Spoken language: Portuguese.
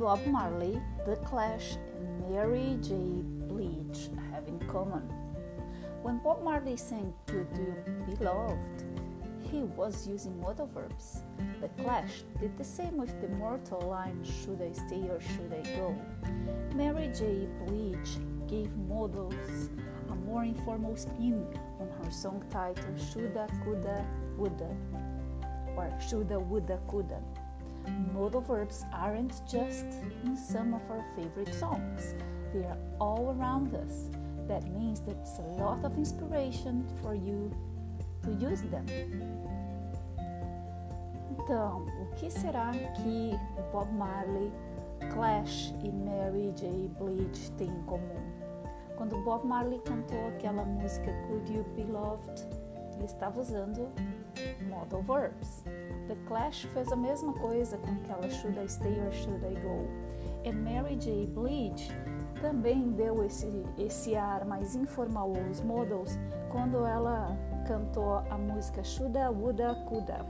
Bob Marley, The Clash, and Mary J. Blige have in common? When Bob Marley sang Could You Be Loved, he was using modal verbs. The Clash did the same with the mortal line Should I Stay or Should I Go? Mary J. Blige gave modals a more informal spin on her song title Shoulda, Coulda, Woulda, or Shoulda, Woulda, Coulda. Modal verbs aren't just in some of our favorite songs, they are all around us. That means there's a lot of inspiration for you to use them. Então, o que será que Bob Marley, Clash e Mary J. Blige têm em comum? Quando Bob Marley cantou aquela música Could You Be Loved, ele estava usando modal verbs. The Clash fez a mesma coisa com aquela Should I Stay or Should I Go? E Mary J. Blige também deu esse, esse ar mais informal aos modals quando ela cantou a música Shoulda, Woulda, Coulda.